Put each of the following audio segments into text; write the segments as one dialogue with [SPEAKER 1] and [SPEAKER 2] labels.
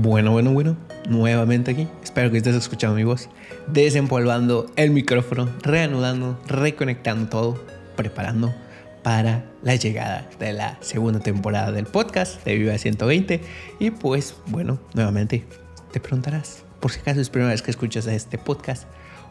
[SPEAKER 1] Bueno, bueno, bueno, nuevamente aquí. Espero que estés escuchando mi voz, desempolvando el micrófono, reanudando, reconectando todo, preparando para la llegada de la segunda temporada del podcast de Viva 120. Y pues, bueno, nuevamente te preguntarás, por si acaso es primera vez que escuchas este podcast,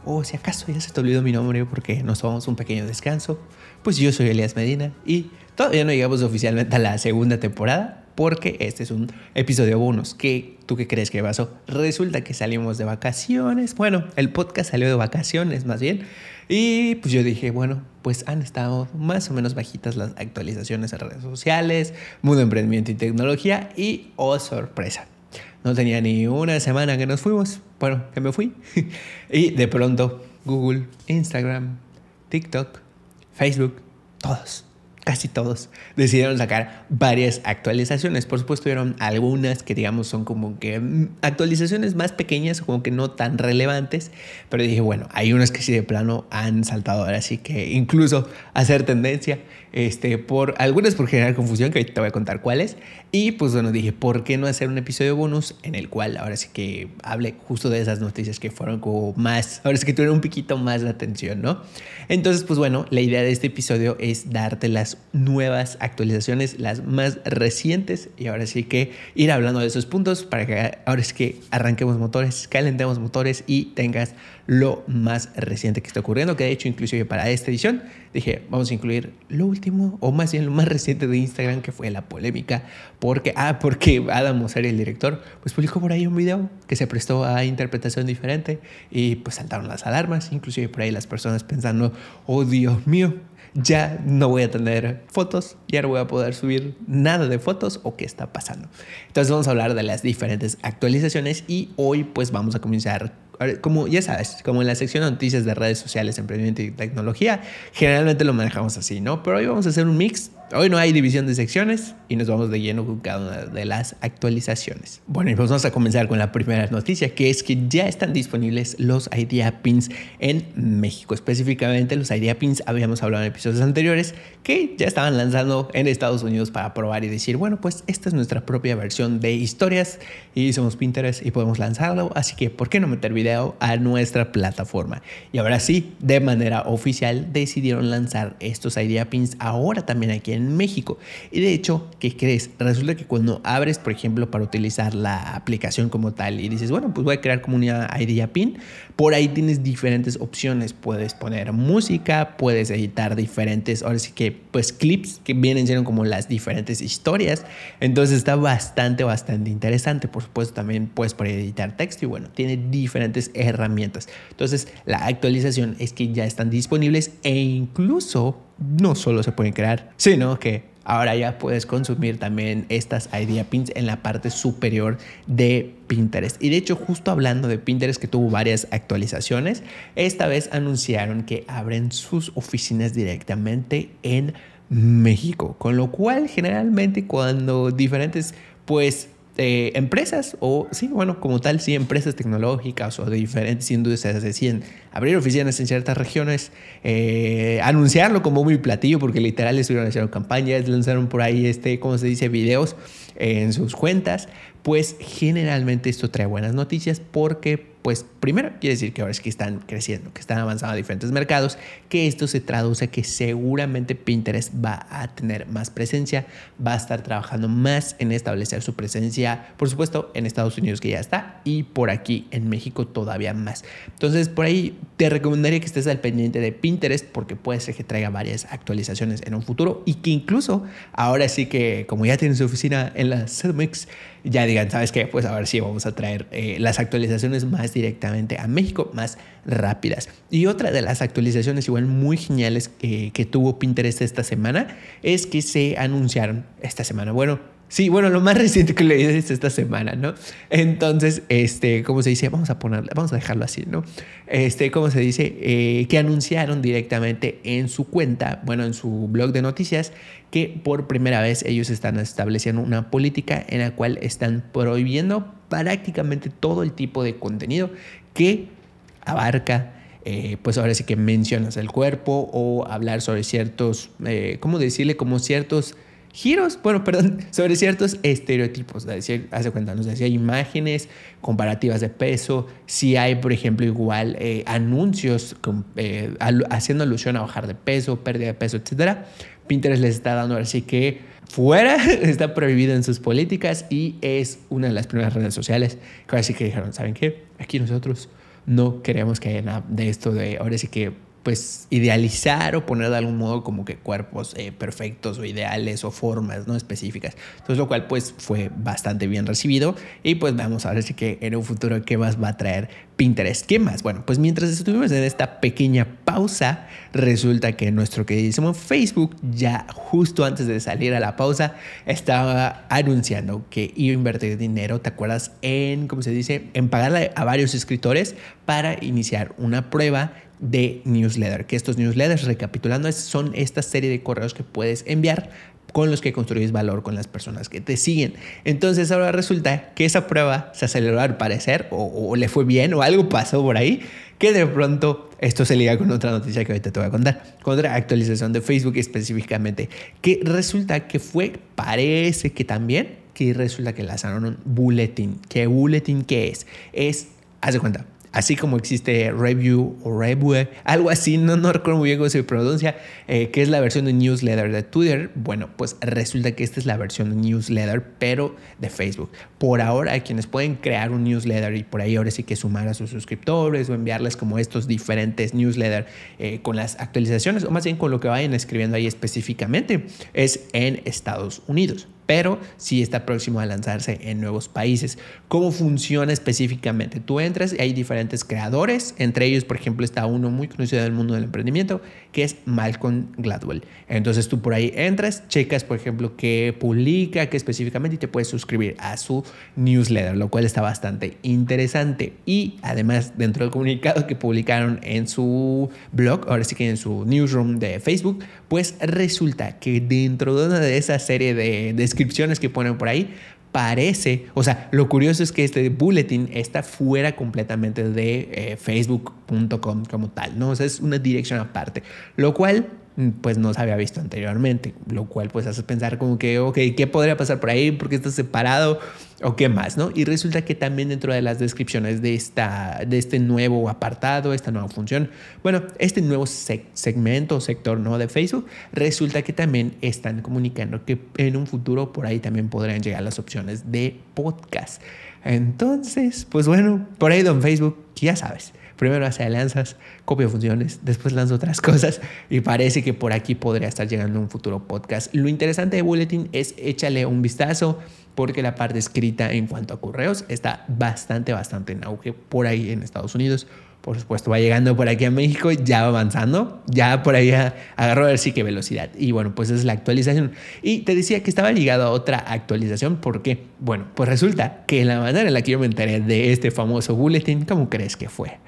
[SPEAKER 1] o si acaso ya se te olvidó mi nombre porque nos tomamos un pequeño descanso, pues yo soy Elias Medina y todavía no llegamos oficialmente a la segunda temporada, porque este es un episodio bonus. ¿Qué, ¿Tú qué crees que pasó? Resulta que salimos de vacaciones. Bueno, el podcast salió de vacaciones más bien. Y pues yo dije, bueno, pues han estado más o menos bajitas las actualizaciones en redes sociales, mundo emprendimiento y tecnología. Y oh, sorpresa. No tenía ni una semana que nos fuimos. Bueno, que me fui. y de pronto Google, Instagram, TikTok, Facebook, todos casi todos decidieron sacar varias actualizaciones. Por supuesto, tuvieron algunas que, digamos, son como que mm, actualizaciones más pequeñas, como que no tan relevantes. Pero dije, bueno, hay unas que sí de plano han saltado ahora, así que incluso hacer tendencia, este, por algunas por generar confusión, que ahorita te voy a contar cuáles. Y pues bueno, dije, ¿por qué no hacer un episodio bonus en el cual ahora sí que hable justo de esas noticias que fueron como más, ahora sí que tuvieron un poquito más de atención, ¿no? Entonces, pues bueno, la idea de este episodio es darte las nuevas actualizaciones, las más recientes, y ahora sí que ir hablando de esos puntos para que ahora sí que arranquemos motores, calentemos motores y tengas lo más reciente que está ocurriendo, que de hecho inclusive para esta edición dije, vamos a incluir lo último, o más bien lo más reciente de Instagram, que fue la polémica, porque, ah, porque Adam Mosseri, el director, pues publicó por ahí un video que se prestó a interpretación diferente y pues saltaron las alarmas, inclusive por ahí las personas pensando, oh Dios mío, ya no voy a tener fotos, ya no voy a poder subir nada de fotos o qué está pasando. Entonces vamos a hablar de las diferentes actualizaciones y hoy pues vamos a comenzar como ya sabes, como en la sección de noticias de redes sociales, emprendimiento y tecnología, generalmente lo manejamos así, ¿no? Pero hoy vamos a hacer un mix. Hoy no hay división de secciones y nos vamos de lleno con cada una de las actualizaciones. Bueno, y pues vamos a comenzar con la primera noticia, que es que ya están disponibles los Idea Pins en México. Específicamente los Idea Pins, habíamos hablado en episodios anteriores, que ya estaban lanzando en Estados Unidos para probar y decir, bueno, pues esta es nuestra propia versión de historias y somos Pinterest y podemos lanzarlo, así que ¿por qué no meter video? A nuestra plataforma. Y ahora sí, de manera oficial decidieron lanzar estos Idea Pins ahora también aquí en México. Y de hecho, ¿qué crees? Resulta que cuando abres, por ejemplo, para utilizar la aplicación como tal y dices, bueno, pues voy a crear como una Idea Pin, por ahí tienes diferentes opciones. Puedes poner música, puedes editar diferentes, ahora sí que, pues clips que vienen como las diferentes historias. Entonces está bastante, bastante interesante. Por supuesto, también puedes editar texto y bueno, tiene diferentes herramientas. Entonces, la actualización es que ya están disponibles e incluso no solo se pueden crear, sino que ahora ya puedes consumir también estas idea pins en la parte superior de Pinterest. Y de hecho, justo hablando de Pinterest que tuvo varias actualizaciones, esta vez anunciaron que abren sus oficinas directamente en México, con lo cual generalmente cuando diferentes pues eh, empresas, o sí, bueno, como tal, sí, empresas tecnológicas o de diferentes industrias deciden abrir oficinas en ciertas regiones, eh, anunciarlo como muy platillo, porque literal estuvieron haciendo campañas, lanzaron por ahí, este, ¿cómo se dice?, videos en sus cuentas, pues generalmente esto trae buenas noticias porque pues primero quiere decir que ahora es que están creciendo, que están avanzando a diferentes mercados, que esto se traduce que seguramente Pinterest va a tener más presencia, va a estar trabajando más en establecer su presencia, por supuesto, en Estados Unidos que ya está y por aquí en México todavía más. Entonces, por ahí te recomendaría que estés al pendiente de Pinterest porque puede ser que traiga varias actualizaciones en un futuro y que incluso ahora sí que como ya tienen su oficina en la CDMX, ya digan, ¿sabes qué? Pues a ver si vamos a traer eh, las actualizaciones más directamente a México, más rápidas. Y otra de las actualizaciones igual muy geniales que, que tuvo Pinterest esta semana es que se anunciaron esta semana, bueno, Sí, bueno, lo más reciente que leí es esta semana, ¿no? Entonces, este, ¿cómo se dice? Vamos a ponerle, vamos a dejarlo así, ¿no? Este, ¿cómo se dice? Eh, que anunciaron directamente en su cuenta, bueno, en su blog de noticias, que por primera vez ellos están estableciendo una política en la cual están prohibiendo prácticamente todo el tipo de contenido que abarca eh, pues ahora sí que mencionas el cuerpo o hablar sobre ciertos, eh, ¿cómo decirle? Como ciertos giros, bueno, perdón, sobre ciertos estereotipos. Decir, hace cuenta, nos decía imágenes comparativas de peso, si hay, por ejemplo, igual eh, anuncios eh, haciendo alusión a bajar de peso, pérdida de peso, etc. Pinterest les está dando así que fuera, está prohibido en sus políticas y es una de las primeras redes sociales que ahora sí que dijeron, ¿saben qué? Aquí nosotros no queremos que haya nada de esto de ahora sí que pues idealizar o poner de algún modo como que cuerpos eh, perfectos o ideales o formas no específicas. Entonces lo cual pues fue bastante bien recibido y pues vamos a ver si que en un futuro qué más va a traer Pinterest. ¿Qué más? Bueno, pues mientras estuvimos en esta pequeña pausa, resulta que nuestro queridísimo Facebook ya justo antes de salir a la pausa estaba anunciando que iba a invertir dinero, ¿te acuerdas? En, ¿cómo se dice? En pagarle a varios escritores para iniciar una prueba de newsletter, que estos newsletters, recapitulando, son esta serie de correos que puedes enviar con los que construyes valor con las personas que te siguen. Entonces ahora resulta que esa prueba se aceleró al parecer o, le fue bien o algo pasó por ahí que de pronto esto se liga con otra noticia que ahorita te voy a contar, con otra actualización de Facebook específicamente, que resulta que fue, parece que también, que resulta que lanzaron un bulletin. ¿Qué bulletin qué es? Es, haz cuenta, así como existe Review o Revue, algo así, no, recuerdo muy bien cómo se pronuncia, eh, que es la versión de newsletter de Twitter. Bueno, pues resulta que esta es la versión de newsletter, pero de Facebook. Por ahora, hay quienes pueden crear un newsletter y por ahí ahora sí que sumar a sus suscriptores o enviarles como estos diferentes newsletters eh, con las actualizaciones, o más bien con lo que vayan escribiendo ahí específicamente, es en Estados Unidos pero sí está próximo a lanzarse en nuevos países. ¿Cómo funciona específicamente? Tú entras y hay diferentes creadores, entre ellos, por ejemplo, está uno muy conocido del mundo del emprendimiento, que es Malcolm Gladwell. Entonces tú por ahí entras, checas, por ejemplo, qué publica, qué específicamente, y te puedes suscribir a su newsletter, lo cual está bastante interesante. Y además, dentro del comunicado que publicaron en su blog, ahora sí que en su newsroom de Facebook, pues resulta que dentro de una de esa serie de descripciones que ponen por ahí, parece, o sea, lo curioso es que este bulletin está fuera completamente de eh, facebook.com como tal, ¿no? O sea, es una dirección aparte, lo cual pues no se había visto anteriormente, lo cual pues hace pensar como que, ok, ¿qué podría pasar por ahí? ¿Por qué está separado? ¿O qué más? ¿no? Y resulta que también dentro de las descripciones de, esta, de este nuevo apartado, esta nueva función, bueno, este nuevo segmento o sector ¿no? de Facebook, resulta que también están comunicando que en un futuro por ahí también podrían llegar las opciones de podcast. Entonces, pues bueno, por ahí don Facebook, ya sabes primero hace alianzas, copio funciones, después lanzo otras cosas y parece que por aquí podría estar llegando un futuro podcast. Lo interesante de Bulletin es échale un vistazo porque la parte escrita en cuanto a correos está bastante, bastante en auge por ahí en Estados Unidos por supuesto, va llegando por aquí a México, ya va avanzando, ya por ahí agarró a ver sí que velocidad. Y bueno, pues es la actualización. Y te decía que estaba ligado a otra actualización, porque, bueno, pues resulta que la manera en la que yo me enteré de este famoso bulletin, ¿cómo crees que fue?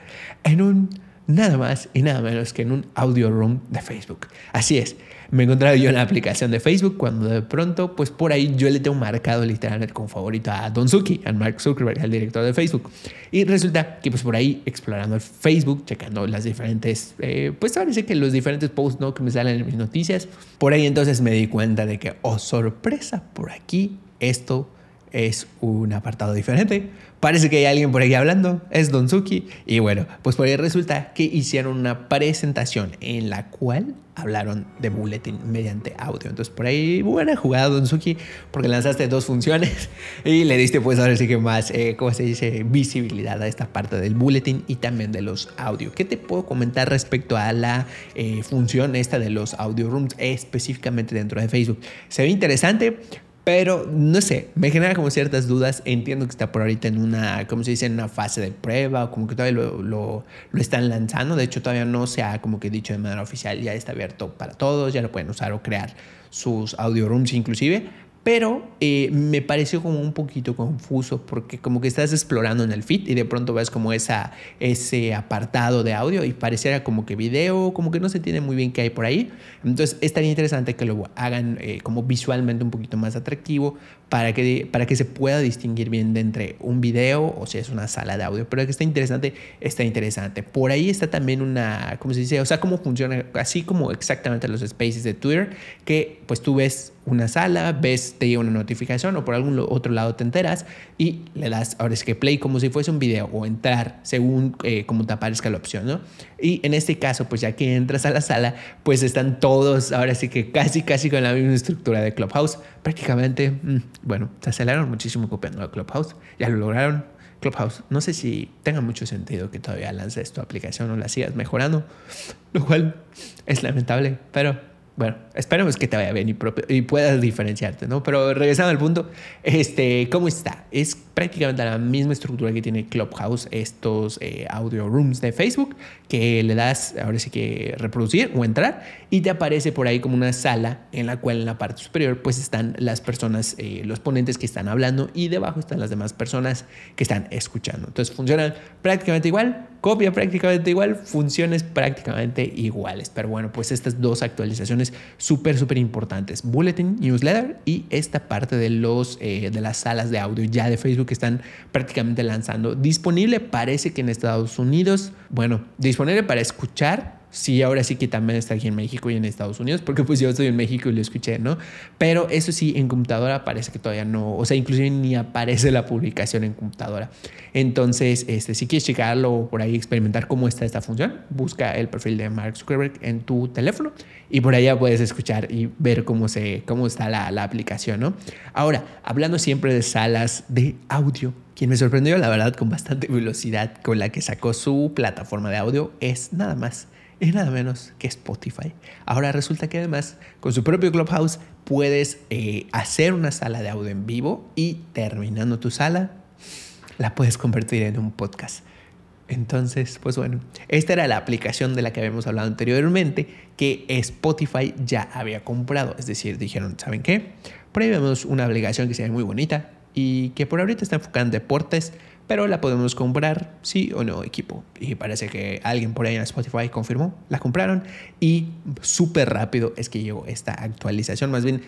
[SPEAKER 1] En un nada más y nada menos que en un audio room de Facebook. Así es, me encontraba yo en la aplicación de Facebook cuando de pronto, pues por ahí yo le tengo marcado literalmente como favorito a Don Zucki, a Mark Zuckerberg, el director de Facebook. Y resulta que pues por ahí explorando el Facebook, checando las diferentes, eh, pues parece que los diferentes posts ¿no? que me salen en mis noticias, por ahí entonces me di cuenta de que, oh sorpresa, por aquí esto es un apartado diferente. Parece que hay alguien por aquí hablando, es Don Suki. Y bueno, pues por ahí resulta que hicieron una presentación en la cual hablaron de Bulletin mediante audio. Entonces por ahí, buena jugada Don Suki, porque lanzaste dos funciones y le diste pues ahora sí que más, eh, ¿cómo se dice? Visibilidad a esta parte del Bulletin y también de los audio. ¿Qué te puedo comentar respecto a la eh, función esta de los audio rooms específicamente dentro de Facebook? Se ve interesante pero no sé, me genera como ciertas dudas. Entiendo que está por ahorita en una, como se dice, en una fase de prueba o como que todavía lo, lo, lo, están lanzando. De hecho, todavía no se ha como que dicho de manera oficial, ya está abierto para todos, ya lo pueden usar o crear sus audio rooms inclusive pero eh, me pareció como un poquito confuso porque como que estás explorando en el feed y de pronto ves como esa, ese apartado de audio y pareciera como que video, como que no se tiene muy bien qué hay por ahí. Entonces estaría interesante que lo hagan eh, como visualmente un poquito más atractivo para que, para que se pueda distinguir bien de entre un video o si es una sala de audio. Pero que está interesante, está interesante. Por ahí está también una, ¿cómo se dice? O sea, cómo funciona, así como exactamente los spaces de Twitter, que pues tú ves una sala, ves, te llega una notificación o por algún otro lado te enteras y le das ahora es que play como si fuese un video o entrar según eh, como te aparezca la opción, ¿no? Y en este caso, pues ya que entras a la sala, pues están todos ahora sí que casi, casi con la misma estructura de Clubhouse. Prácticamente, mm, bueno, se aceleraron muchísimo copiando a Clubhouse, ya lo lograron. Clubhouse, no sé si tenga mucho sentido que todavía lances tu aplicación o la sigas mejorando, lo cual es lamentable, pero bueno, esperemos que te vaya bien y, puedas diferenciarte, ¿no? Pero regresando al punto, este, ¿cómo está? Es prácticamente la misma estructura que tiene Clubhouse, estos eh, audio rooms de Facebook, que le das, ahora sí que reproducir o entrar, y te aparece por ahí como una sala en la cual en la parte superior pues están las personas, eh, los ponentes que están hablando y debajo están las demás personas que están escuchando. Entonces funcionan prácticamente igual, copia prácticamente igual, funciones prácticamente iguales. Pero bueno, pues estas dos actualizaciones súper, súper importantes. Bulletin, newsletter y esta parte de, los, eh, de las salas de audio ya de Facebook que están prácticamente lanzando. Disponible parece que en Estados Unidos, bueno, disponible para escuchar sí, ahora sí que también está aquí en México y en Estados Unidos, porque pues yo estoy en México y lo escuché, ¿no? Pero eso sí, en computadora parece que todavía no, o sea, inclusive ni aparece la publicación en computadora. Entonces, este, si quieres checarlo o por ahí experimentar cómo está esta función, busca el perfil de Mark Zuckerberg en tu teléfono y por allá puedes escuchar y ver cómo, se, cómo está la, la aplicación, ¿no? Ahora, hablando siempre de salas de audio, quien me sorprendió, la verdad, con bastante velocidad con la que sacó su plataforma de audio es nada más es nada menos que Spotify. Ahora resulta que además con su propio Clubhouse puedes eh, hacer una sala de audio en vivo y terminando tu sala la puedes convertir en un podcast. Entonces, pues bueno, esta era la aplicación de la que habíamos hablado anteriormente que Spotify ya había comprado. Es decir, dijeron, ¿saben qué? Por ahí vemos una aplicación que se ve muy bonita y que por ahorita está enfocada en deportes, pero la podemos comprar, sí o no, equipo. Y parece que alguien por ahí en Spotify confirmó, la compraron y súper rápido es que llegó esta actualización, más bien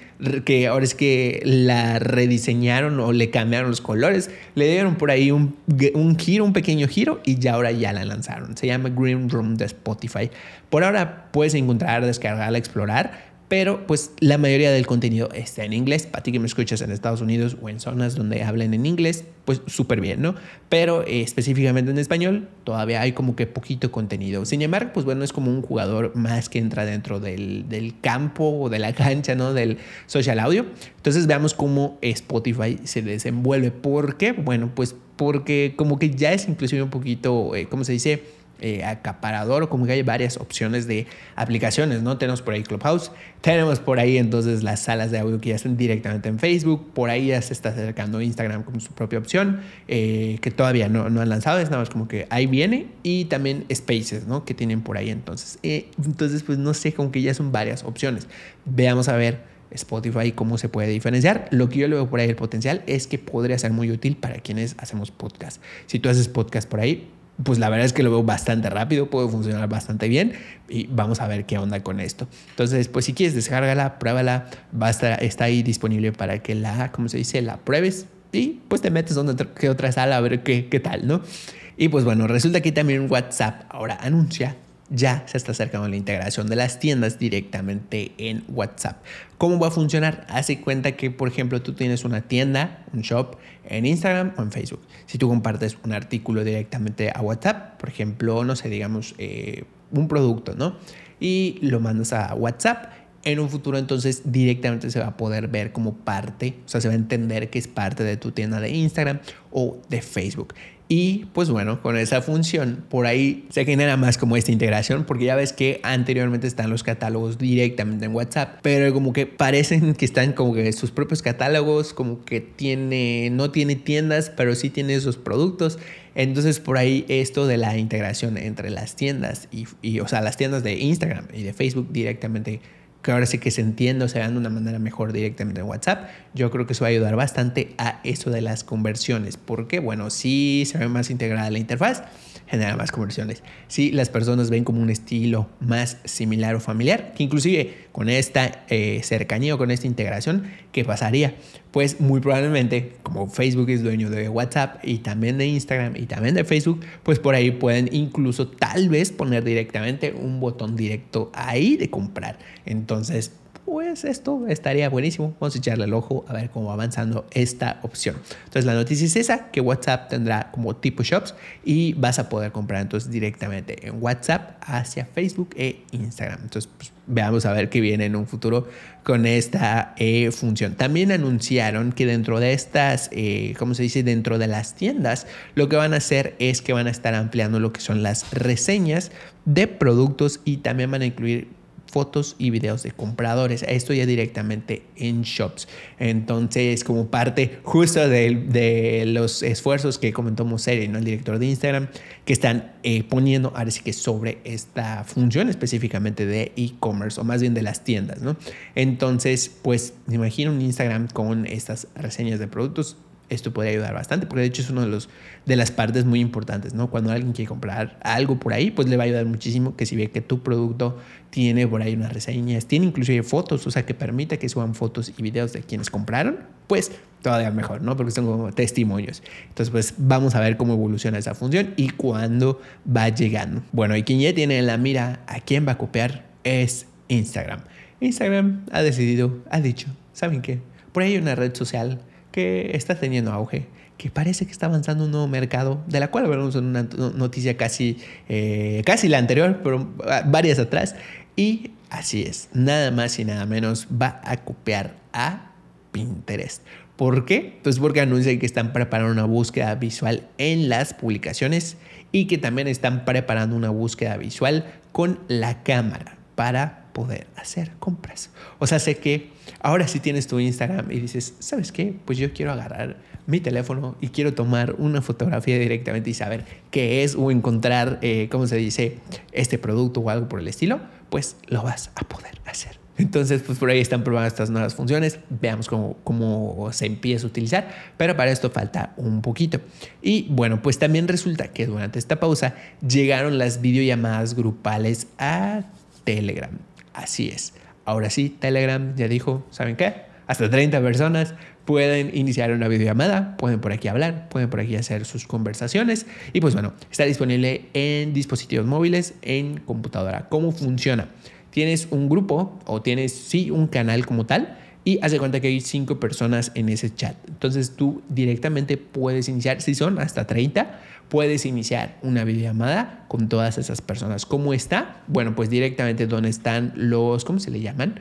[SPEAKER 1] que ahora es que la rediseñaron o le cambiaron los colores, le dieron por ahí un, un giro, un pequeño giro y ya ahora ya la lanzaron. Se llama Green Room de Spotify. Por ahora puedes encontrar, descargarla, explorar pero pues la mayoría del contenido está en inglés. Para ti que me escuchas en Estados Unidos o en zonas donde hablen en inglés, pues súper bien, ¿no? Pero eh, específicamente en español todavía hay como que poquito contenido. Sin embargo, pues bueno, es como un jugador más que entra dentro del, del campo o de la cancha, ¿no? Del social audio. Entonces veamos cómo Spotify se desenvuelve. ¿Por qué? Bueno, pues porque como que ya es inclusive un poquito, eh, ¿cómo se dice? Eh, acaparador como que hay varias opciones de aplicaciones, ¿no? Tenemos por ahí Clubhouse, tenemos por ahí entonces las salas de audio que ya están directamente en Facebook, por ahí ya se está acercando Instagram como su propia opción, eh, que todavía no, no, han lanzado, es nada más como que ahí viene, y también Spaces, ¿no? Que tienen por ahí entonces. Eh, entonces, pues no sé, como que ya son varias opciones. Veamos a ver. Spotify cómo se puede diferenciar. Lo que yo le veo por ahí el potencial es que podría ser muy útil para quienes hacemos podcast. Si tú haces podcast por ahí, pues la verdad es que lo veo bastante rápido, puede funcionar bastante bien y vamos a ver qué onda con esto. Entonces, pues si quieres descárgala, pruébala, va a estar, está ahí disponible para que la, ¿cómo se dice? La pruebes y pues te metes donde que otra sala a ver qué, qué tal, ¿no? Y pues bueno, resulta que también WhatsApp ahora anuncia ya se está acercando la integración de las tiendas directamente en WhatsApp. ¿Cómo va a funcionar? Hace cuenta que, por ejemplo, tú tienes una tienda, un shop en Instagram o en Facebook. Si tú compartes un artículo directamente a WhatsApp, por ejemplo, no sé, digamos, eh, un producto, ¿no? Y lo mandas a WhatsApp, en un futuro entonces directamente se va a poder ver como parte, o sea, se va a entender que es parte de tu tienda de Instagram o de Facebook. Y pues bueno, con esa función por ahí se genera más como esta integración porque ya ves que anteriormente están los catálogos directamente en WhatsApp, pero como que parecen que están como que sus propios catálogos, como que tiene, no tiene tiendas, pero sí tiene esos productos. Entonces por ahí esto de la integración entre las tiendas y, y o sea, las tiendas de Instagram y de Facebook directamente que ahora sí que se entienda o se vean de una manera mejor directamente en WhatsApp, yo creo que eso va a ayudar bastante a eso de las conversiones, porque bueno, si se ve más integrada la interfaz, genera más conversiones. Si las personas ven como un estilo más similar o familiar, que inclusive con esta eh, cercanía o con esta integración, ¿qué pasaría? Pues muy probablemente, como Facebook es dueño de WhatsApp y también de Instagram y también de Facebook, pues por ahí pueden incluso tal vez poner directamente un botón directo ahí de comprar. Entonces, pues esto estaría buenísimo. Vamos a echarle el ojo a ver cómo va avanzando esta opción. Entonces la noticia es esa, que WhatsApp tendrá como tipo shops y vas a poder comprar entonces directamente en WhatsApp hacia Facebook e Instagram. Entonces pues, veamos a ver qué viene en un futuro con esta eh, función. También anunciaron que dentro de estas, eh, ¿cómo se dice? Dentro de las tiendas, lo que van a hacer es que van a estar ampliando lo que son las reseñas de productos y también van a incluir fotos y videos de compradores. Esto ya directamente en shops. Entonces, como parte justo de, los esfuerzos que comentó Moseri, ¿no? el director de Instagram, que están eh, poniendo ahora sí que sobre esta función específicamente de e-commerce o más bien de las tiendas. ¿no? Entonces, pues me imagino un Instagram con estas reseñas de productos esto puede ayudar bastante, porque de hecho es una de, de las partes muy importantes, ¿no? Cuando alguien quiere comprar algo por ahí, pues le va a ayudar muchísimo que si ve que tu producto tiene por ahí unas reseñas, tiene inclusive fotos, o sea, que permita que suban fotos y videos de quienes compraron, pues todavía mejor, ¿no? Porque son como testimonios. Entonces, pues vamos a ver cómo evoluciona esa función y cuándo va llegando. Bueno, y quien ya tiene en la mira a quién va a copiar es Instagram. Instagram ha decidido, ha dicho, ¿saben qué? Por ahí hay una red social que está teniendo auge, que parece que está avanzando un nuevo mercado, de la cual hablamos en una noticia casi, eh, casi la anterior, pero ah, varias atrás. Y así es, nada más y nada menos va a copiar a Pinterest. ¿Por qué? Pues porque anuncian que están preparando una búsqueda visual en las publicaciones y que también están preparando una búsqueda visual con la cámara para poder hacer compras. O sea, sé que ahora si tienes tu Instagram y dices, ¿sabes qué? Pues yo quiero agarrar mi teléfono y quiero tomar una fotografía directamente y saber qué es o encontrar, eh, ¿cómo se dice?, este producto o algo por el estilo, pues lo vas a poder hacer. Entonces, pues por ahí están probando estas nuevas funciones. Veamos cómo, cómo se empieza a utilizar. Pero para esto falta un poquito. Y bueno, pues también resulta que durante esta pausa llegaron las videollamadas grupales a Telegram. Así es. Ahora sí, Telegram ya dijo, ¿saben qué? Hasta 30 personas pueden iniciar una videollamada, pueden por aquí hablar, pueden por aquí hacer sus conversaciones y pues bueno, está disponible en dispositivos móviles, en computadora. ¿Cómo funciona? Tienes un grupo o tienes sí un canal como tal y hace cuenta que hay cinco personas en ese chat. Entonces tú directamente puedes iniciar, si son hasta 30, puedes iniciar una videollamada con todas esas personas. ¿Cómo está? Bueno, pues directamente donde están los, ¿cómo se le llaman?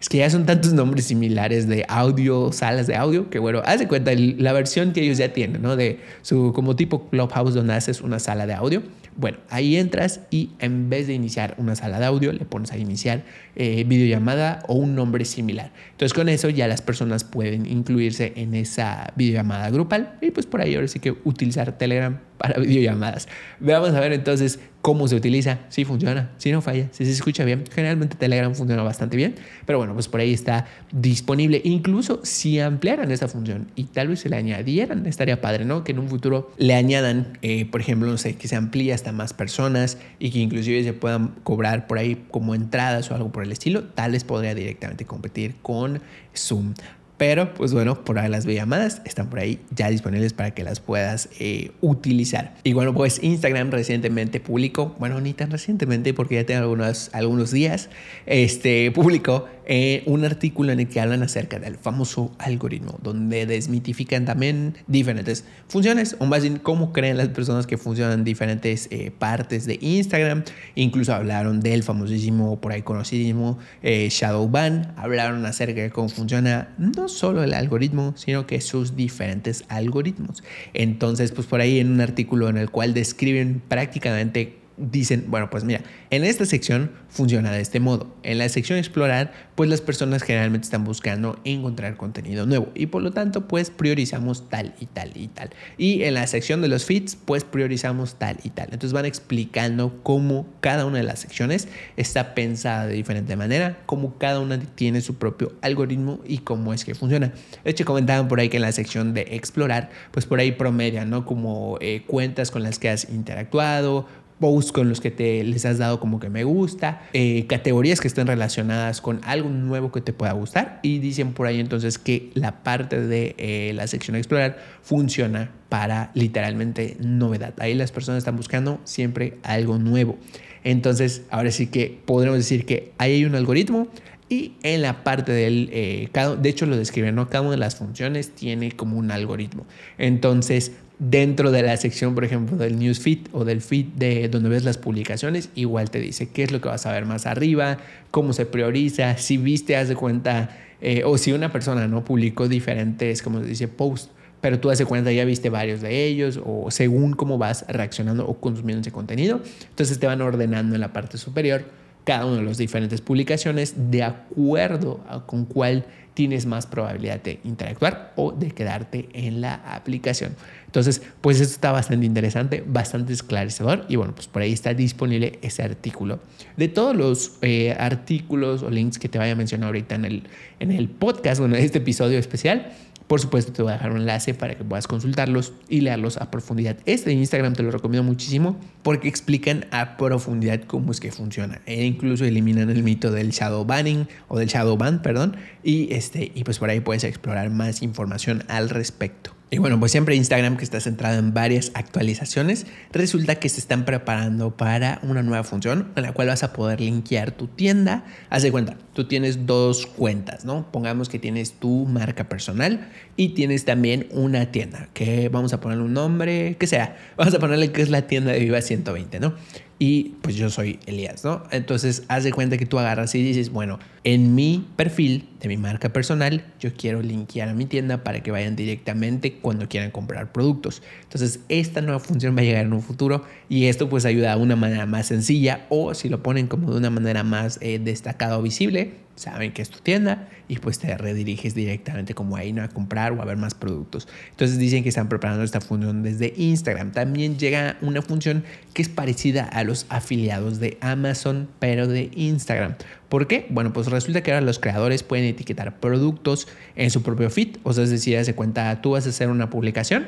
[SPEAKER 1] Es que ya son tantos nombres similares de audio, salas de audio, que bueno, haz de cuenta la versión que ellos ya tienen, ¿no? De su como tipo Clubhouse donde haces una sala de audio. Bueno, ahí entras y en vez de iniciar una sala de audio, le pones a iniciar eh, videollamada o un nombre similar. Entonces con eso ya las personas pueden incluirse en esa videollamada grupal y pues por ahí ahora sí que utilizar Telegram para videollamadas. Veamos a ver entonces cómo se utiliza, si funciona, si no falla, si se escucha bien. Generalmente Telegram funciona bastante bien, pero bueno, pues por ahí está disponible. Incluso si ampliaran esta función y tal vez se le añadieran, estaría padre, ¿no? Que en un futuro le añadan, eh, por ejemplo, no sé, que se amplíe hasta más personas y que inclusive se puedan cobrar por ahí como entradas o algo por el estilo, tal vez podría directamente competir con Zoom. Pero, pues bueno, por ahí las videollamadas están por ahí ya disponibles para que las puedas eh, utilizar. Y bueno, pues Instagram recientemente publicó, bueno, ni tan recientemente porque ya tengo algunos, algunos días, este, publicó eh, un artículo en el que hablan acerca del famoso algoritmo, donde desmitifican también diferentes funciones, o más bien cómo creen las personas que funcionan diferentes eh, partes de Instagram. Incluso hablaron del famosísimo, por ahí conocidísimo eh, Shadowban, hablaron acerca de cómo funciona no solo el algoritmo, sino que sus diferentes algoritmos. Entonces, pues por ahí en un artículo en el cual describen prácticamente dicen, bueno, pues mira, en esta sección funciona de este modo. En la sección explorar, pues las personas generalmente están buscando encontrar contenido nuevo y por lo tanto, pues priorizamos tal y tal y tal. Y en la sección de los feeds, pues priorizamos tal y tal. Entonces van explicando cómo cada una de las secciones está pensada de diferente manera, cómo cada una tiene su propio algoritmo y cómo es que funciona. De hecho, comentaban por ahí que en la sección de explorar, pues por ahí promedian, ¿no? Como eh, cuentas con las que has interactuado, posts con los que te les has dado como que me gusta, eh, categorías que estén relacionadas con algo nuevo que te pueda gustar y dicen por ahí entonces que la parte de eh, la sección explorar funciona para literalmente novedad. Ahí las personas están buscando siempre algo nuevo. Entonces, ahora sí que podremos decir que ahí hay un algoritmo, Y en la parte del, eh, de hecho lo describe, ¿no? Cada una de las funciones tiene como un algoritmo. Entonces, dentro de la sección, por ejemplo, del newsfeed o del feed de donde ves las publicaciones, igual te dice qué es lo que vas a ver más arriba, cómo se prioriza, si viste, haz de cuenta, eh, o si una persona no publicó diferentes, como se dice, posts, pero tú haz de cuenta ya viste varios de ellos, o según cómo vas reaccionando o consumiendo ese contenido, entonces te van ordenando en la parte superior cada una de las diferentes publicaciones de acuerdo con cuál tienes más probabilidad de interactuar o de quedarte en la aplicación. Entonces, pues esto está bastante interesante, bastante esclarecedor y bueno, pues por ahí está disponible ese artículo. De todos los eh, artículos o links que te vaya a mencionar ahorita en el, en el podcast, bueno, en este episodio especial, por supuesto, te voy a dejar un enlace para que puedas consultarlos y leerlos a profundidad. Este de Instagram te lo recomiendo muchísimo porque explican a profundidad cómo es que funciona. E incluso eliminan el mito del shadow banning o del shadow ban, perdón. Y, este, y pues por ahí puedes explorar más información al respecto. Y bueno, pues siempre Instagram que está centrado en varias actualizaciones, resulta que se están preparando para una nueva función en la cual vas a poder linkear tu tienda. Haz de cuenta, tú tienes dos cuentas, ¿no? Pongamos que tienes tu marca personal y tienes también una tienda, que vamos a ponerle un nombre, que sea, vamos a ponerle que es la tienda de Viva 120, ¿no? Y pues yo soy Elías, ¿no? Entonces, haz de cuenta que tú agarras y dices, bueno, en mi perfil de mi marca personal, yo quiero linkear a mi tienda para que vayan directamente cuando quieran comprar productos. Entonces, esta nueva función va a llegar en un futuro y esto pues ayuda de una manera más sencilla o si lo ponen como de una manera más eh, destacada o visible, saben que es tu tienda y pues te rediriges directamente como ahí ¿no? a comprar o a ver más productos. Entonces dicen que están preparando esta función desde Instagram. También llega una función que es parecida a los afiliados de Amazon, pero de Instagram. ¿Por qué? Bueno, pues resulta que ahora los creadores pueden etiquetar productos en su propio feed. O sea, es decir, se cuenta, tú vas a hacer una publicación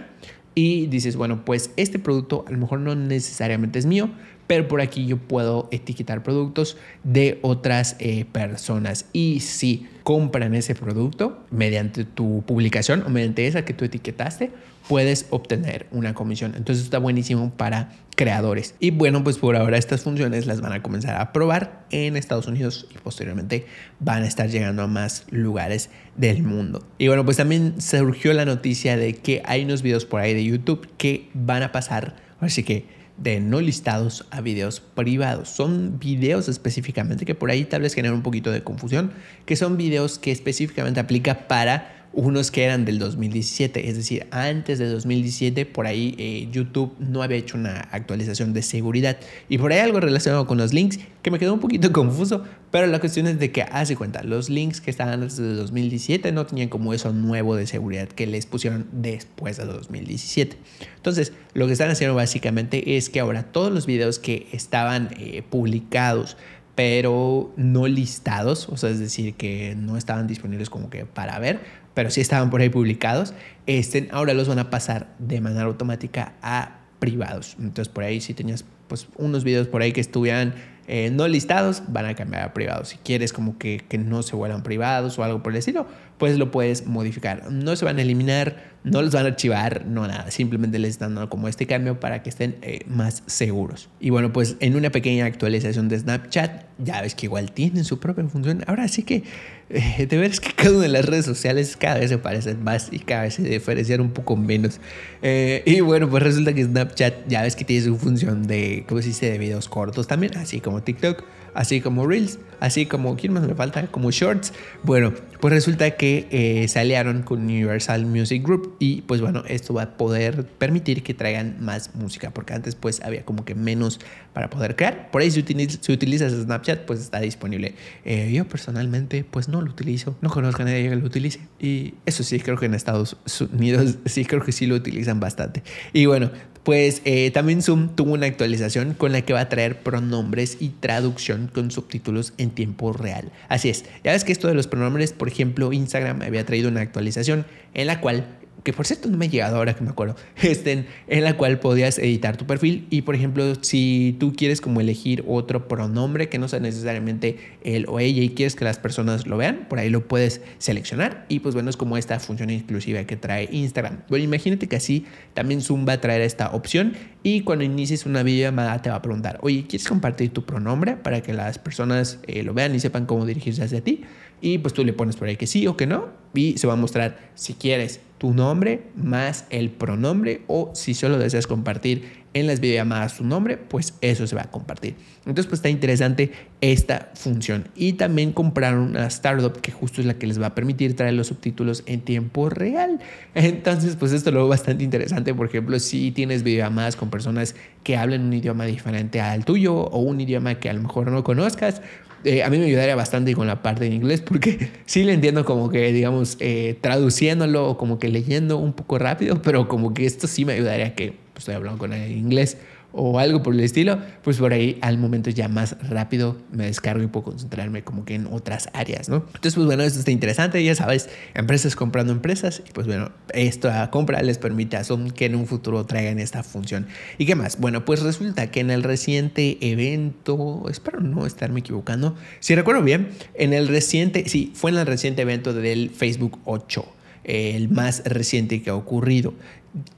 [SPEAKER 1] y dices, bueno, pues este producto a lo mejor no necesariamente es mío, pero por aquí yo puedo etiquetar productos de otras eh, personas. Y si compran ese producto mediante tu publicación o mediante esa que tú etiquetaste, puedes obtener una comisión. Entonces está buenísimo para creadores. Y bueno, pues por ahora estas funciones las van a comenzar a probar en Estados Unidos y posteriormente van a estar llegando a más lugares del mundo. Y bueno, pues también surgió la noticia de que hay unos videos por ahí de YouTube que van a pasar, así que de no listados a videos privados. Son videos específicamente que por ahí tal vez generan un poquito de confusión, que son videos que específicamente aplica para unos que eran del 2017, es decir, antes de 2017 por ahí eh, YouTube no había hecho una actualización de seguridad y por ahí algo relacionado con los links que me quedó un poquito confuso, pero la cuestión es de que hace cuenta, los links que estaban antes de 2017 no tenían como eso nuevo de seguridad que les pusieron después de 2017. Entonces, lo que están haciendo básicamente es que ahora todos los videos que estaban eh, publicados pero no listados, o sea, es decir, que no estaban disponibles como que para ver, pero sí estaban por ahí publicados, este, ahora los van a pasar de manera automática a privados. Entonces por ahí si tenías pues unos videos por ahí que estuvieran eh, no listados, van a cambiar a privados. Si quieres como que, que, no se vuelvan privados o algo por el estilo, pues lo puedes modificar. No se van a eliminar, no los van a archivar, no nada. Simplemente les están dando como este cambio para que estén eh, más seguros. Y bueno, pues en una pequeña actualización de Snapchat, ya ves que igual tienen su propia función. Ahora sí que eh, de que cada una de las redes sociales cada vez se parecen más y cada vez se diferencian un poco menos. Eh, y bueno, pues resulta que Snapchat ya ves que tiene su función de, ¿cómo se dice?, de videos cortos también, así como TikTok así como Reels, así como, ¿quién más me falta? Como Shorts. Bueno, pues resulta que eh, se aliaron con Universal Music Group y pues bueno, esto va a poder permitir que traigan más música, porque antes pues había como que menos para poder crear. Por ahí si, utilizas Snapchat pues está disponible. Eh, yo personalmente pues no lo utilizo, no conozco a nadie que lo utilice y eso sí creo que en Estados Unidos sí creo que sí lo utilizan bastante. Y bueno, pues eh, también Zoom tuvo una actualización con la que va a traer pronombres y traducción con subtítulos en tiempo real. Así es, ya ves que esto de los pronombres, por ejemplo, Instagram había traído una actualización en la cual que por cierto no me ha llegado ahora que me acuerdo, este, en la cual podías editar tu perfil y por ejemplo si tú quieres como elegir otro pronombre que no sea necesariamente él o ella y quieres que las personas lo vean, por ahí lo puedes seleccionar y pues bueno es como esta función inclusiva que trae Instagram. Bueno, imagínate que así también Zoom va a traer esta opción y cuando inicies una videollamada te va a preguntar, oye, ¿quieres compartir tu pronombre para que las personas eh, lo vean y sepan cómo dirigirse hacia ti? Y pues tú le pones por ahí que sí o que no y se va a mostrar si quieres tu nombre más el pronombre o si solo deseas compartir en las videollamadas tu nombre, pues eso se va a compartir. Entonces pues está interesante esta función. Y también compraron una startup que justo es la que les va a permitir traer los subtítulos en tiempo real. Entonces pues esto lo bastante interesante. Por ejemplo, si tienes videollamadas con personas que hablan un idioma diferente al tuyo o un idioma que a lo mejor no conozcas, eh, a mí me ayudaría bastante con la parte de inglés porque sí le entiendo como que, digamos, eh, traduciéndolo o como que leyendo un poco rápido, pero como que esto sí me ayudaría a que estoy hablando con alguien en inglés o algo por el estilo, pues por ahí al momento ya más rápido me descargo y puedo concentrarme como que en otras áreas, ¿no? Entonces, pues bueno, esto está interesante, ya sabes, empresas comprando empresas y pues bueno, esta compra les permite a Zoom que en un futuro traigan esta función. ¿Y qué más? Bueno, pues resulta que en el reciente evento, espero no estarme equivocando, si recuerdo bien, en el reciente, sí, fue en el reciente evento del Facebook 8, el más reciente que ha ocurrido.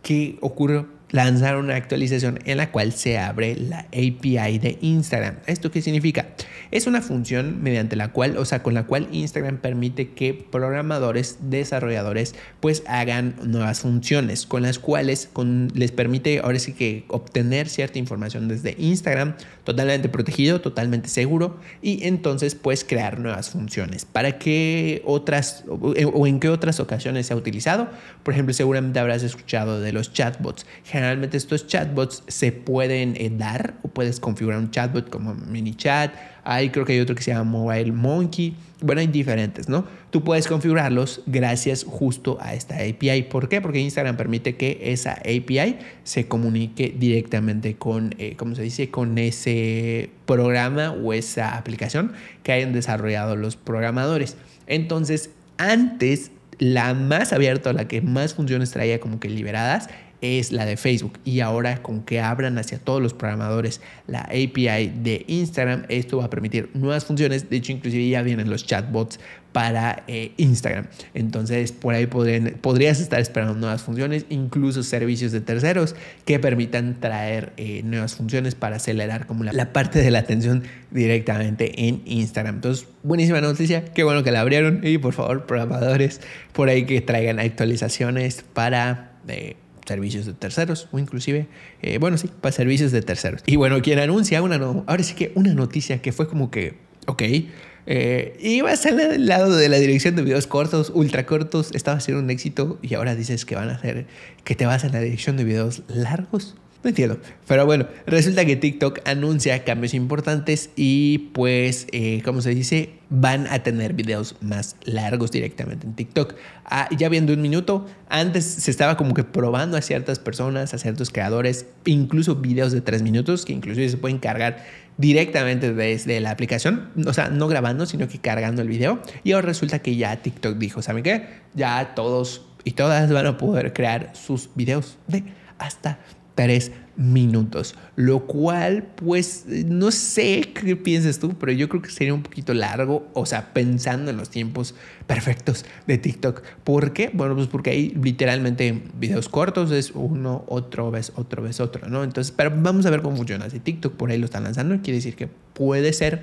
[SPEAKER 1] ¿Qué ocurrió? Lanzaron una actualización en la cual se abre la API de Instagram. ¿Esto qué significa? Es una función mediante la cual, o sea, con la cual Instagram permite que programadores, desarrolladores, pues hagan nuevas funciones, con las cuales les permite ahora sí que obtener cierta información desde Instagram, totalmente protegido, totalmente seguro, y entonces pues crear nuevas funciones. ¿Para qué otras o en qué otras ocasiones se ha utilizado? Por ejemplo, seguramente habrás escuchado de los chatbots generalmente estos chatbots se pueden eh, dar o puedes configurar un chatbot como mini chat. Ahí creo que hay otro que se llama Mobile Monkey. Bueno, hay diferentes, ¿no? Tú puedes configurarlos gracias justo a esta API. ¿Por qué? Porque Instagram permite que esa API se comunique directamente con, eh, ¿cómo se dice? Con ese programa o esa aplicación que hayan desarrollado los programadores. Entonces, antes la más abierta, la que más funciones traía como que liberadas, es la de Facebook. Y ahora con que abran hacia todos los programadores la API de Instagram, esto va a permitir nuevas funciones. De hecho, inclusive ya vienen los chatbots para eh, Instagram. Entonces, por ahí podrías estar esperando nuevas funciones, incluso servicios de terceros que permitan traer eh, nuevas funciones para acelerar como la, la, parte de la atención directamente en Instagram. Entonces, buenísima noticia, qué bueno que la abrieron y por favor, programadores, por ahí que traigan actualizaciones para... Eh, servicios de terceros o inclusive, eh, bueno, sí, para servicios de terceros. Y bueno, quien anuncia una, no, ahora sí que una noticia que fue como que, ok, eh, iba a ser del lado de la dirección de videos cortos, ultra cortos, estaba haciendo un éxito y ahora dices que van a hacer, que te vas a la dirección de videos largos. No entiendo. Pero bueno, resulta que TikTok anuncia cambios importantes y pues, eh, como se dice, van a tener videos más largos directamente en TikTok. Ah, ya viendo un minuto, antes se estaba como que probando a ciertas personas, a ciertos creadores, incluso videos de tres minutos que inclusive se pueden cargar directamente desde la aplicación, o sea, no grabando, sino que cargando el video. Y ahora resulta que ya TikTok dijo, ¿saben qué? Ya todos y todas van a poder crear sus videos de hasta tres minutos, lo cual pues no sé qué piensas tú, pero yo creo que sería un poquito largo, o sea, pensando en los tiempos perfectos de TikTok. ¿Por qué? Bueno, pues porque hay literalmente videos cortos, es uno, otro vez, otro vez, otro, ¿no? Entonces, pero vamos a ver cómo funciona. Si TikTok por ahí lo están lanzando, quiere decir que puede ser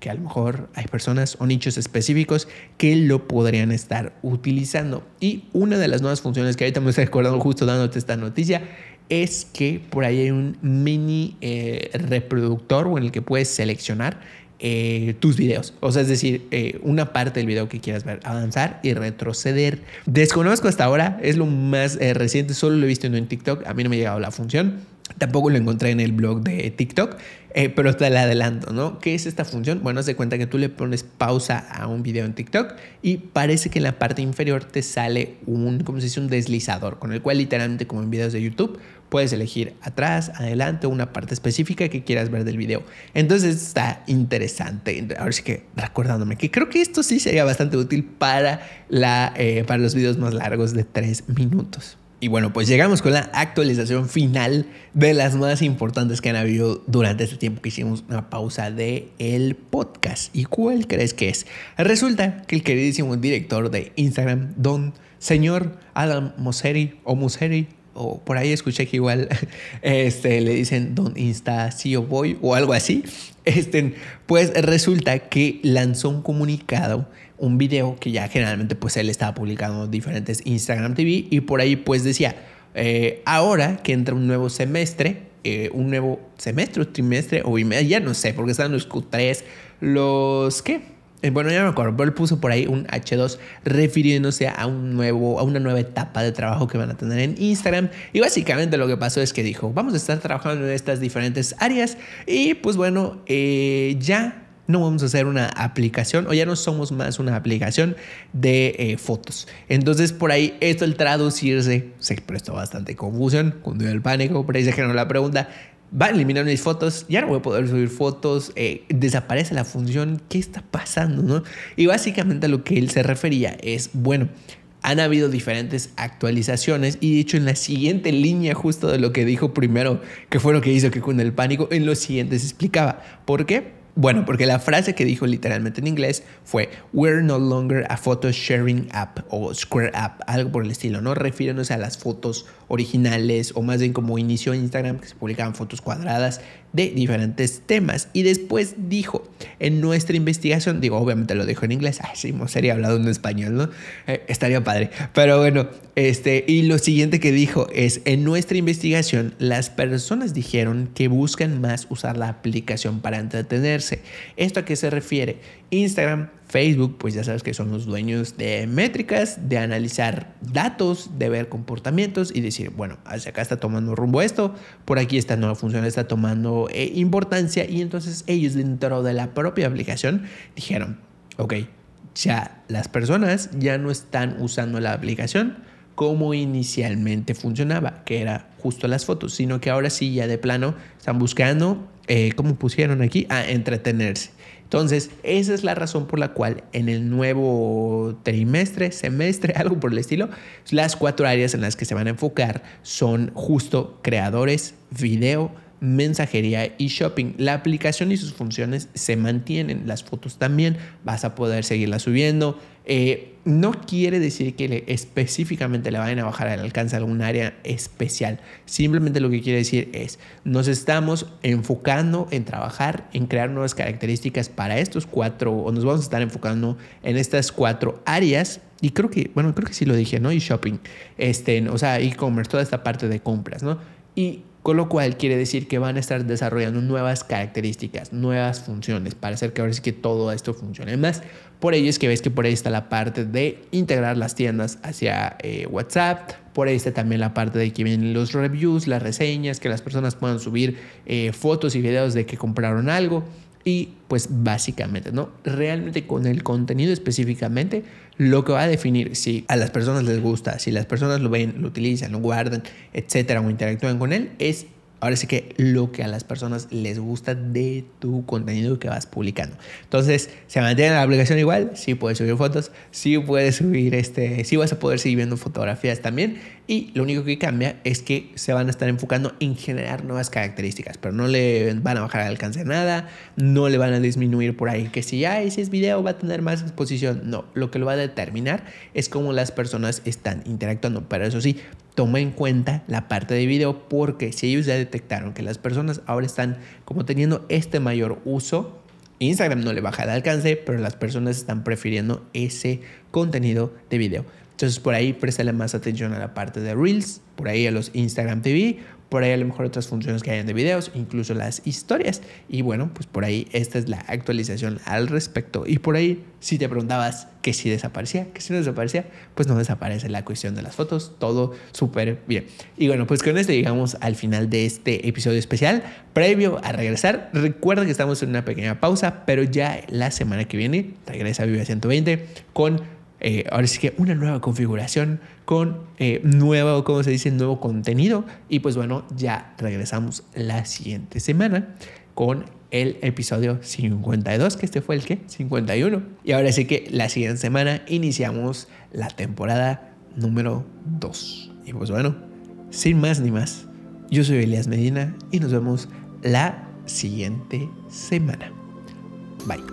[SPEAKER 1] que a lo mejor hay personas o nichos específicos que lo podrían estar utilizando. Y una de las nuevas funciones que ahorita me estoy acordando justo dándote esta noticia es que por ahí hay un mini eh, reproductor en el que puedes seleccionar eh, tus videos. O sea, es decir, eh, una parte del video que quieras ver, avanzar y retroceder. Desconozco hasta ahora, es lo más reciente, solo lo he visto en TikTok, a mí no me ha llegado la función. Tampoco lo encontré en el blog de TikTok, eh, pero te la adelanto, ¿no? ¿Qué es esta función? Bueno, de cuenta que tú le pones pausa a un video en TikTok y parece que en la parte inferior te sale un, se dice, un deslizador, con el cual literalmente como en videos de YouTube puedes elegir atrás, adelante, una parte específica que quieras ver del video. Entonces está interesante. Ahora sí que recordándome que creo que esto sí sería bastante útil para, la, eh, para los videos más largos de 3 minutos. Y bueno, pues llegamos con la actualización final de las más importantes que han habido durante este tiempo que hicimos una pausa de el podcast. ¿Y cuál crees que es? Resulta que el queridísimo director de Instagram, don señor Adam Mosseri o Mosseri, o por ahí escuché que igual este, le dicen Don Insta CEO Boy o algo así, este, pues resulta que lanzó un comunicado un video que ya generalmente pues él estaba publicando diferentes Instagram TV y por ahí pues decía, eh, ahora que entra un nuevo semestre, eh, un nuevo semestre, trimestre o ya no sé, porque están los Q3, los ¿qué? Eh, bueno, ya me acuerdo, pero él puso por ahí un H2 refiriéndose a un nuevo, a una nueva etapa de trabajo que van a tener en Instagram. Y básicamente lo que pasó es que dijo, vamos a estar trabajando en estas diferentes áreas y pues bueno, ya no vamos a hacer una aplicación o ya no somos más una aplicación de eh, fotos. Entonces por ahí esto el traducirse se prestó bastante confusión, cuando el pánico, por ahí se generó la pregunta, va a eliminar mis fotos, ya no voy a poder subir fotos, eh, desaparece la función, ¿qué está pasando? No? Y básicamente a lo que él se refería es, bueno, han habido diferentes actualizaciones y de hecho en la siguiente línea justo de lo que dijo primero, que fue lo que hizo que con el pánico, en lo siguiente se explicaba. ¿Por qué? Bueno, porque la frase que dijo literalmente en inglés fue We're no longer a photo sharing app o Square app, algo por el estilo, ¿no? Refiriéndose a las fotos originales o más bien como inició Instagram que se publicaban fotos cuadradas de diferentes temas. Y después dijo, en nuestra investigación, digo, obviamente lo dijo en inglés, ay, sí, sería hablado en español, ¿no? Eh, estaría padre. Pero bueno, este, y lo siguiente que dijo es, en nuestra investigación, las personas dijeron que buscan más usar la aplicación para entretenerse. ¿Esto a qué se refiere? Instagram, Facebook, pues ya sabes que son los dueños de métricas, de analizar datos, de ver comportamientos y decir, bueno, hacia acá está tomando rumbo esto, por aquí esta nueva función está tomando eh, importancia y entonces ellos dentro de la propia aplicación dijeron, ok, ya las personas ya no están usando la aplicación como inicialmente funcionaba, que era justo las fotos, sino que ahora sí ya de plano están buscando, eh, como pusieron aquí, a entretenerse. Entonces, esa es la razón por la cual en el nuevo trimestre, semestre, algo por el estilo, las cuatro áreas en las que se van a enfocar son justo creadores, video, mensajería y shopping. La aplicación y sus funciones se mantienen, las fotos también, vas a poder seguirlas subiendo. Eh, no quiere decir que específicamente le vayan a bajar el alcance a algún área especial. Simplemente lo que quiere decir es, nos estamos enfocando en trabajar, en crear nuevas características para estos cuatro, o nos vamos a estar enfocando en estas cuatro áreas. Y creo que, bueno, creo que sí lo dije, ¿no? Y shopping, este, o sea, e-commerce, toda esta parte de compras, ¿no? Y con lo cual quiere decir que van a estar desarrollando nuevas características, nuevas funciones para hacer que ahora sí que todo esto funcione más. Por ello es que ves que por ahí está la parte de integrar las tiendas hacia eh, WhatsApp. Por ahí está también la parte de que vienen los reviews, las reseñas, que las personas puedan subir eh, fotos y videos de que compraron algo. Y pues básicamente, ¿no? Realmente con el contenido específicamente, lo que va a definir si a las personas les gusta, si las personas lo ven, lo utilizan, lo guardan, etcétera, o interactúan con él, es ahora sí que lo que a las personas les gusta de tu contenido que vas publicando. Entonces, se mantiene la aplicación igual, sí puedes subir fotos, sí puedes subir este, sí vas a poder seguir viendo fotografías también y lo único que cambia es que se van a estar enfocando en generar nuevas características, pero no le van a bajar el alcance a nada, no le van a disminuir por ahí que si ya ese es video va a tener más exposición, no, lo que lo va a determinar es cómo las personas están interactuando, pero eso sí, toma en cuenta la parte de video porque si ellos ya detectaron que las personas ahora están como teniendo este mayor uso, Instagram no le baja el alcance, pero las personas están prefiriendo ese contenido de video. Entonces por ahí préstale más atención a la parte de Reels, por ahí a los Instagram TV, por ahí a lo mejor otras funciones que hayan de videos, incluso las historias. Y bueno, pues por ahí esta es la actualización al respecto. Y por ahí, si te preguntabas que si desaparecía, que si no desaparecía, pues no desaparece la cuestión de las fotos, todo súper bien. Y bueno, pues con esto llegamos al final de este episodio especial. Previo a regresar, recuerda que estamos en una pequeña pausa, pero ya la semana que viene regresa a Vive 120 con eh, ahora sí que una nueva configuración con eh, nuevo, ¿cómo se dice? Nuevo contenido. Y pues bueno, ya regresamos la siguiente semana con el episodio 52, que este fue el que 51. Y ahora sí que la siguiente semana iniciamos la temporada número 2. Y pues bueno, sin más ni más, yo soy Elias Medina y nos vemos la siguiente semana. Bye.